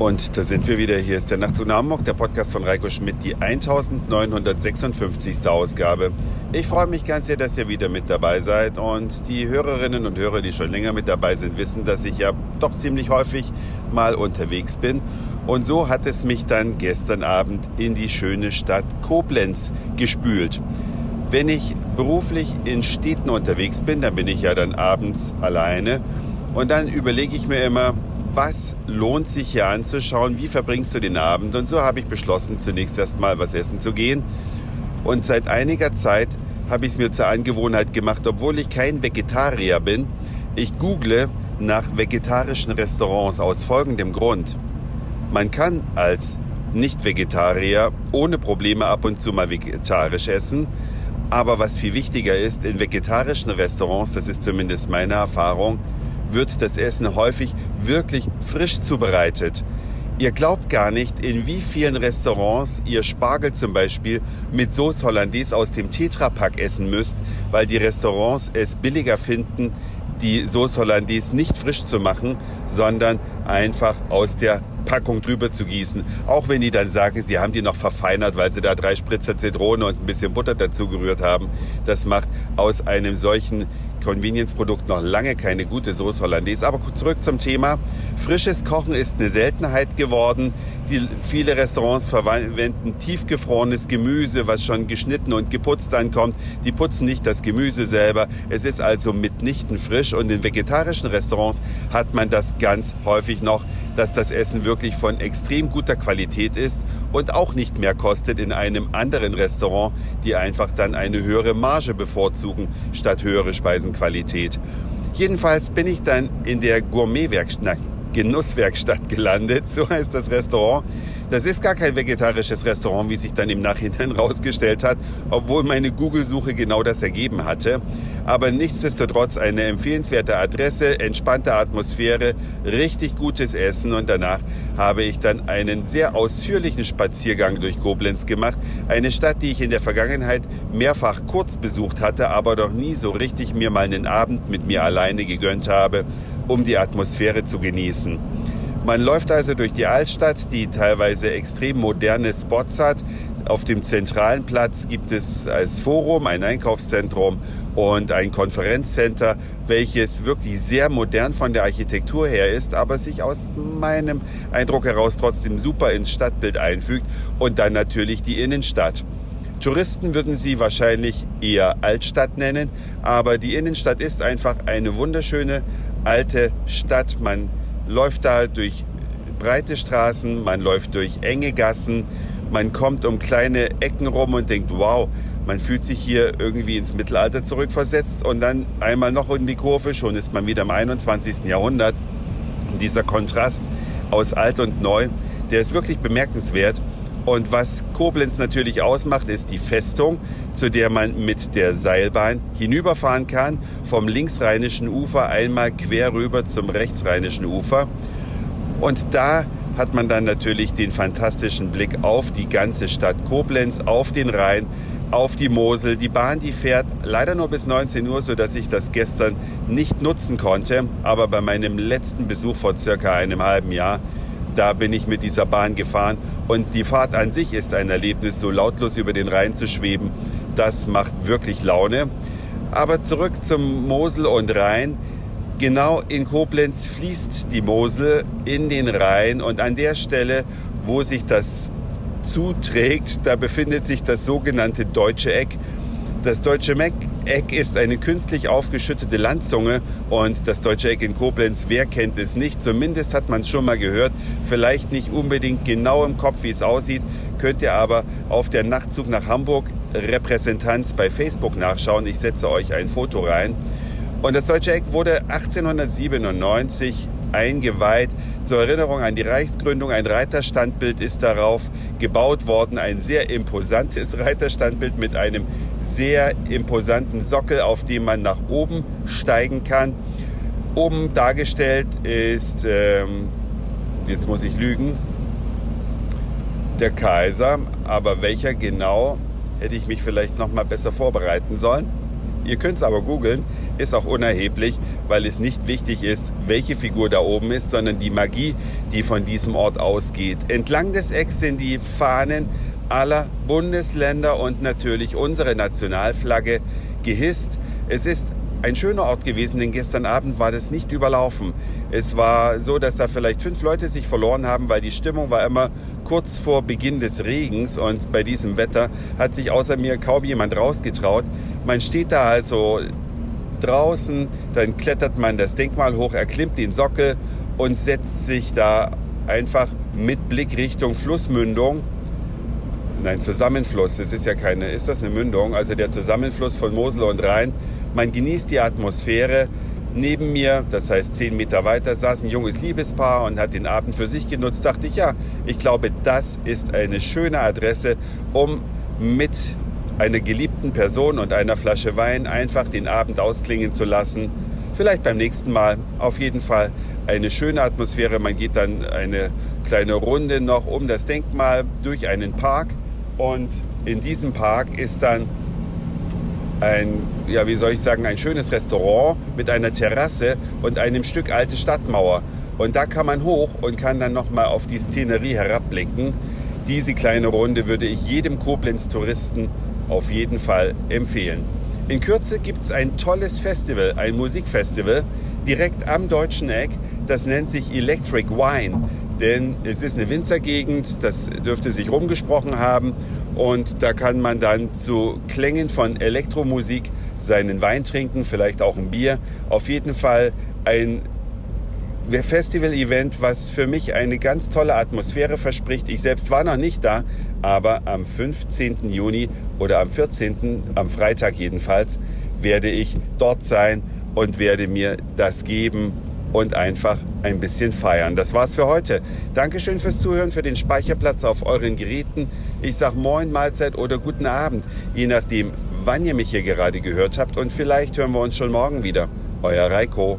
Und da sind wir wieder. Hier ist der Nachtzug nach Hamburg, der Podcast von Reiko Schmidt, die 1956. Ausgabe. Ich freue mich ganz sehr, dass ihr wieder mit dabei seid. Und die Hörerinnen und Hörer, die schon länger mit dabei sind, wissen, dass ich ja doch ziemlich häufig mal unterwegs bin. Und so hat es mich dann gestern Abend in die schöne Stadt Koblenz gespült. Wenn ich beruflich in Städten unterwegs bin, dann bin ich ja dann abends alleine. Und dann überlege ich mir immer, was lohnt sich hier anzuschauen, wie verbringst du den Abend. Und so habe ich beschlossen, zunächst erstmal was essen zu gehen. Und seit einiger Zeit habe ich es mir zur Angewohnheit gemacht, obwohl ich kein Vegetarier bin. Ich google nach vegetarischen Restaurants aus folgendem Grund. Man kann als Nicht-Vegetarier ohne Probleme ab und zu mal vegetarisch essen. Aber was viel wichtiger ist, in vegetarischen Restaurants, das ist zumindest meine Erfahrung, wird das Essen häufig wirklich frisch zubereitet. Ihr glaubt gar nicht, in wie vielen Restaurants ihr Spargel zum Beispiel mit Sauce Hollandaise aus dem Tetrapack essen müsst, weil die Restaurants es billiger finden, die Sauce Hollandaise nicht frisch zu machen, sondern einfach aus der Packung drüber zu gießen. Auch wenn die dann sagen, sie haben die noch verfeinert, weil sie da drei Spritzer Zitrone und ein bisschen Butter dazu gerührt haben. Das macht aus einem solchen Convenience-Produkt noch lange keine gute Sauce Hollandaise. Aber zurück zum Thema. Frisches Kochen ist eine Seltenheit geworden. Die, viele Restaurants verwenden tiefgefrorenes Gemüse, was schon geschnitten und geputzt ankommt. Die putzen nicht das Gemüse selber. Es ist also mitnichten frisch. Und in vegetarischen Restaurants hat man das ganz häufig noch, dass das Essen wirklich von extrem guter Qualität ist und auch nicht mehr kostet in einem anderen Restaurant, die einfach dann eine höhere Marge bevorzugen statt höhere Speisenqualität. Jedenfalls bin ich dann in der Gourmetwerkstatt, Genusswerkstatt gelandet, so heißt das Restaurant. Das ist gar kein vegetarisches Restaurant, wie sich dann im Nachhinein rausgestellt hat, obwohl meine Google-Suche genau das ergeben hatte. Aber nichtsdestotrotz eine empfehlenswerte Adresse, entspannte Atmosphäre, richtig gutes Essen und danach habe ich dann einen sehr ausführlichen Spaziergang durch Koblenz gemacht. Eine Stadt, die ich in der Vergangenheit mehrfach kurz besucht hatte, aber noch nie so richtig mir mal einen Abend mit mir alleine gegönnt habe, um die Atmosphäre zu genießen. Man läuft also durch die Altstadt, die teilweise extrem moderne Spots hat. Auf dem zentralen Platz gibt es als Forum ein Einkaufszentrum und ein Konferenzcenter, welches wirklich sehr modern von der Architektur her ist, aber sich aus meinem Eindruck heraus trotzdem super ins Stadtbild einfügt und dann natürlich die Innenstadt. Touristen würden sie wahrscheinlich eher Altstadt nennen, aber die Innenstadt ist einfach eine wunderschöne alte Stadt. Man läuft da durch breite Straßen, man läuft durch enge Gassen, man kommt um kleine Ecken rum und denkt, wow, man fühlt sich hier irgendwie ins Mittelalter zurückversetzt und dann einmal noch in die Kurve, schon ist man wieder im 21. Jahrhundert. Und dieser Kontrast aus alt und neu, der ist wirklich bemerkenswert. Und was Koblenz natürlich ausmacht, ist die Festung, zu der man mit der Seilbahn hinüberfahren kann, vom linksrheinischen Ufer einmal quer rüber zum rechtsrheinischen Ufer. Und da hat man dann natürlich den fantastischen Blick auf die ganze Stadt Koblenz, auf den Rhein, auf die Mosel. Die Bahn, die fährt leider nur bis 19 Uhr, so dass ich das gestern nicht nutzen konnte. Aber bei meinem letzten Besuch vor circa einem halben Jahr da bin ich mit dieser Bahn gefahren und die Fahrt an sich ist ein Erlebnis, so lautlos über den Rhein zu schweben. Das macht wirklich Laune. Aber zurück zum Mosel und Rhein. Genau in Koblenz fließt die Mosel in den Rhein und an der Stelle, wo sich das zuträgt, da befindet sich das sogenannte Deutsche Eck. Das Deutsche Eck ist eine künstlich aufgeschüttete Landzunge und das Deutsche Eck in Koblenz, wer kennt es nicht? Zumindest hat man es schon mal gehört. Vielleicht nicht unbedingt genau im Kopf, wie es aussieht, könnt ihr aber auf der Nachtzug nach Hamburg Repräsentanz bei Facebook nachschauen. Ich setze euch ein Foto rein. Und das Deutsche Eck wurde 1897 eingeweiht. Zur Erinnerung an die Reichsgründung, ein Reiterstandbild ist darauf gebaut worden. Ein sehr imposantes Reiterstandbild mit einem sehr imposanten Sockel, auf dem man nach oben steigen kann. Oben dargestellt ist, ähm, jetzt muss ich lügen, der Kaiser, aber welcher genau, hätte ich mich vielleicht noch mal besser vorbereiten sollen. Ihr könnt es aber googeln, ist auch unerheblich, weil es nicht wichtig ist, welche Figur da oben ist, sondern die Magie, die von diesem Ort ausgeht. Entlang des Ecks sind die Fahnen aller Bundesländer und natürlich unsere Nationalflagge gehisst. Es ist ein schöner Ort gewesen, denn gestern Abend war das nicht überlaufen. Es war so, dass da vielleicht fünf Leute sich verloren haben, weil die Stimmung war immer kurz vor Beginn des Regens und bei diesem Wetter hat sich außer mir kaum jemand rausgetraut. Man steht da also draußen, dann klettert man das Denkmal hoch, erklimmt den Sockel und setzt sich da einfach mit Blick Richtung Flussmündung Nein, Zusammenfluss. Es ist ja keine, ist das eine Mündung? Also der Zusammenfluss von Mosel und Rhein. Man genießt die Atmosphäre. Neben mir, das heißt zehn Meter weiter, saß ein junges Liebespaar und hat den Abend für sich genutzt. Dachte ich, ja, ich glaube, das ist eine schöne Adresse, um mit einer geliebten Person und einer Flasche Wein einfach den Abend ausklingen zu lassen. Vielleicht beim nächsten Mal. Auf jeden Fall eine schöne Atmosphäre. Man geht dann eine kleine Runde noch um das Denkmal durch einen Park. Und in diesem Park ist dann ein, ja, wie soll ich sagen, ein schönes Restaurant mit einer Terrasse und einem Stück alte Stadtmauer. Und da kann man hoch und kann dann nochmal auf die Szenerie herabblicken. Diese kleine Runde würde ich jedem Koblenz-Touristen auf jeden Fall empfehlen. In Kürze gibt es ein tolles Festival, ein Musikfestival, direkt am deutschen Eck. Das nennt sich Electric Wine denn es ist eine Winzergegend, das dürfte sich rumgesprochen haben und da kann man dann zu Klängen von Elektromusik seinen Wein trinken, vielleicht auch ein Bier. Auf jeden Fall ein Festival-Event, was für mich eine ganz tolle Atmosphäre verspricht. Ich selbst war noch nicht da, aber am 15. Juni oder am 14., am Freitag jedenfalls, werde ich dort sein und werde mir das geben und einfach ein bisschen feiern. Das war's für heute. Dankeschön fürs Zuhören, für den Speicherplatz auf euren Geräten. Ich sag Moin, Mahlzeit oder guten Abend, je nachdem, wann ihr mich hier gerade gehört habt. Und vielleicht hören wir uns schon morgen wieder. Euer Reiko.